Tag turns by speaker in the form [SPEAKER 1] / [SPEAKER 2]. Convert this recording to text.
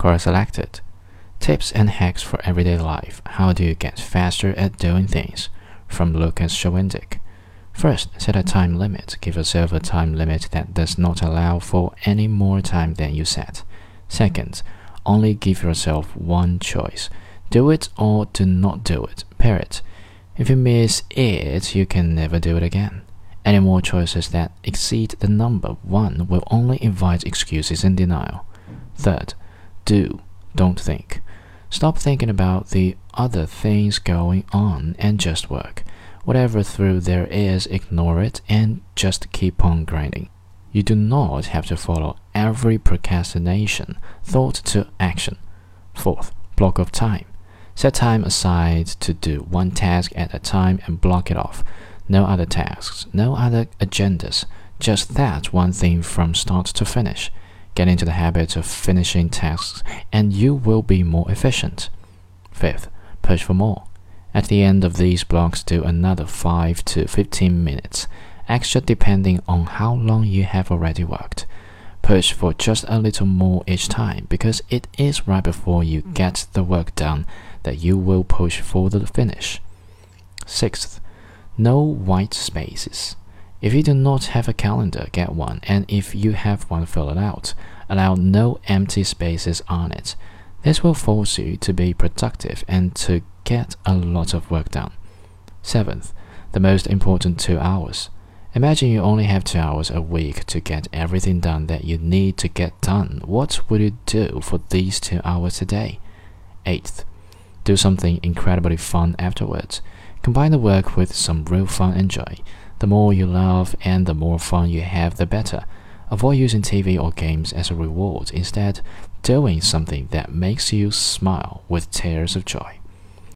[SPEAKER 1] Quora selected. Tips and hacks for everyday life. How do you get faster at doing things? From Lucas Shawindik. First, set a time limit. Give yourself a time limit that does not allow for any more time than you set. Second, only give yourself one choice. Do it or do not do it. Period. If you miss it, you can never do it again. Any more choices that exceed the number one will only invite excuses and denial. Third, do, don't think. Stop thinking about the other things going on and just work. Whatever through there is, ignore it and just keep on grinding. You do not have to follow every procrastination thought to action. Fourth, block of time. Set time aside to do one task at a time and block it off. No other tasks, no other agendas, just that one thing from start to finish. Get into the habit of finishing tasks and you will be more efficient. Fifth, push for more. At the end of these blocks, do another 5 to 15 minutes, extra depending on how long you have already worked. Push for just a little more each time because it is right before you mm. get the work done that you will push for the finish. Sixth, no white spaces. If you do not have a calendar, get one, and if you have one, fill it out. Allow no empty spaces on it. This will force you to be productive and to get a lot of work done. Seventh, the most important two hours. Imagine you only have two hours a week to get everything done that you need to get done. What would you do for these two hours a day? Eighth, do something incredibly fun afterwards. Combine the work with some real fun and joy. The more you love and the more fun you have, the better. Avoid using TV or games as a reward. Instead, doing something that makes you smile with tears of joy.